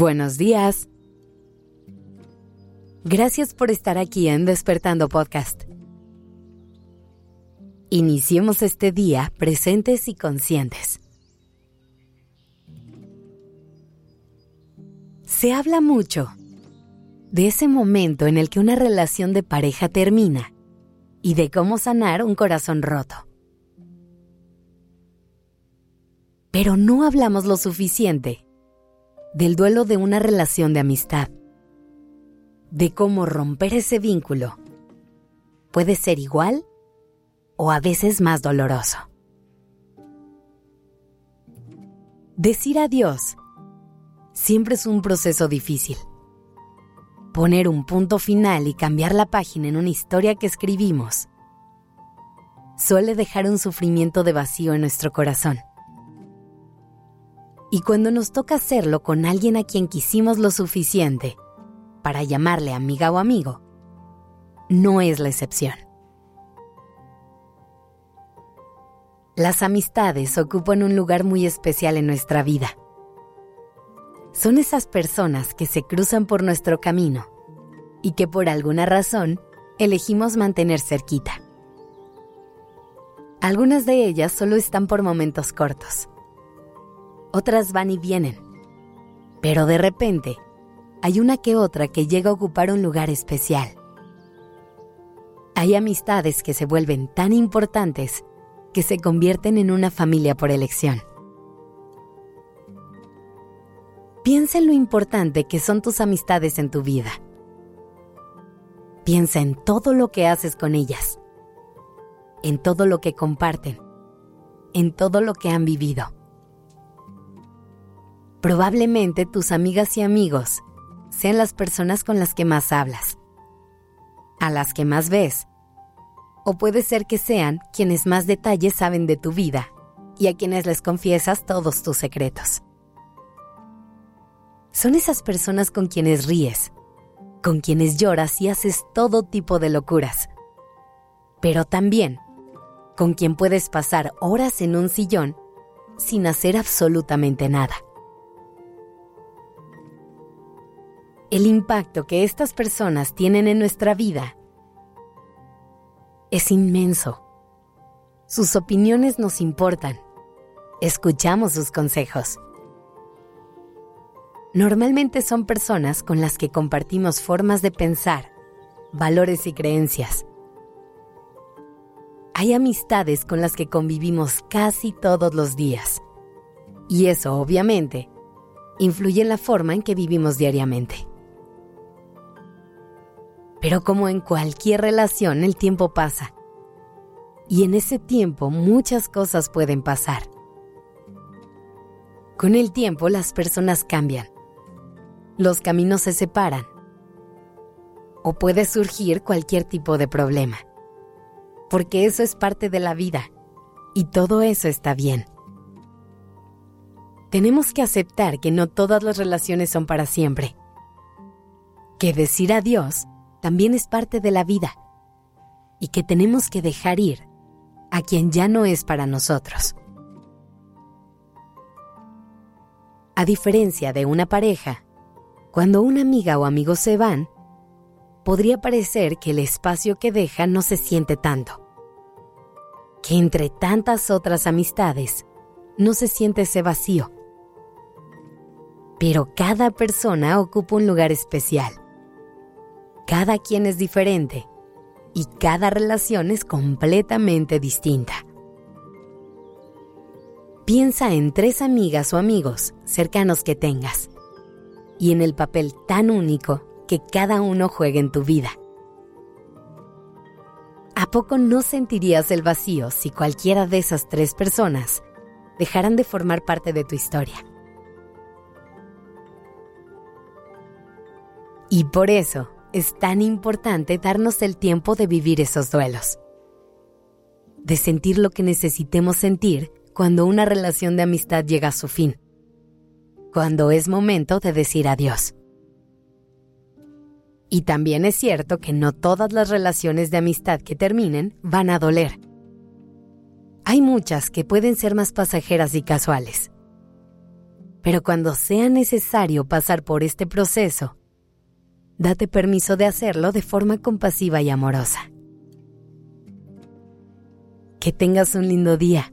Buenos días. Gracias por estar aquí en Despertando Podcast. Iniciemos este día presentes y conscientes. Se habla mucho de ese momento en el que una relación de pareja termina y de cómo sanar un corazón roto. Pero no hablamos lo suficiente del duelo de una relación de amistad, de cómo romper ese vínculo puede ser igual o a veces más doloroso. Decir adiós siempre es un proceso difícil. Poner un punto final y cambiar la página en una historia que escribimos suele dejar un sufrimiento de vacío en nuestro corazón. Y cuando nos toca hacerlo con alguien a quien quisimos lo suficiente para llamarle amiga o amigo, no es la excepción. Las amistades ocupan un lugar muy especial en nuestra vida. Son esas personas que se cruzan por nuestro camino y que por alguna razón elegimos mantener cerquita. Algunas de ellas solo están por momentos cortos otras van y vienen. Pero de repente, hay una que otra que llega a ocupar un lugar especial. Hay amistades que se vuelven tan importantes que se convierten en una familia por elección. Piensa en lo importante que son tus amistades en tu vida. Piensa en todo lo que haces con ellas, en todo lo que comparten, en todo lo que han vivido. Probablemente tus amigas y amigos sean las personas con las que más hablas, a las que más ves, o puede ser que sean quienes más detalles saben de tu vida y a quienes les confiesas todos tus secretos. Son esas personas con quienes ríes, con quienes lloras y haces todo tipo de locuras, pero también con quien puedes pasar horas en un sillón sin hacer absolutamente nada. El impacto que estas personas tienen en nuestra vida es inmenso. Sus opiniones nos importan. Escuchamos sus consejos. Normalmente son personas con las que compartimos formas de pensar, valores y creencias. Hay amistades con las que convivimos casi todos los días. Y eso, obviamente, influye en la forma en que vivimos diariamente. Pero como en cualquier relación, el tiempo pasa. Y en ese tiempo muchas cosas pueden pasar. Con el tiempo las personas cambian. Los caminos se separan. O puede surgir cualquier tipo de problema. Porque eso es parte de la vida. Y todo eso está bien. Tenemos que aceptar que no todas las relaciones son para siempre. Que decir adiós también es parte de la vida y que tenemos que dejar ir a quien ya no es para nosotros. A diferencia de una pareja, cuando una amiga o amigo se van, podría parecer que el espacio que deja no se siente tanto, que entre tantas otras amistades no se siente ese vacío. Pero cada persona ocupa un lugar especial cada quien es diferente y cada relación es completamente distinta. Piensa en tres amigas o amigos cercanos que tengas y en el papel tan único que cada uno juega en tu vida. ¿A poco no sentirías el vacío si cualquiera de esas tres personas dejaran de formar parte de tu historia? Y por eso, es tan importante darnos el tiempo de vivir esos duelos, de sentir lo que necesitemos sentir cuando una relación de amistad llega a su fin, cuando es momento de decir adiós. Y también es cierto que no todas las relaciones de amistad que terminen van a doler. Hay muchas que pueden ser más pasajeras y casuales. Pero cuando sea necesario pasar por este proceso, date permiso de hacerlo de forma compasiva y amorosa. Que tengas un lindo día.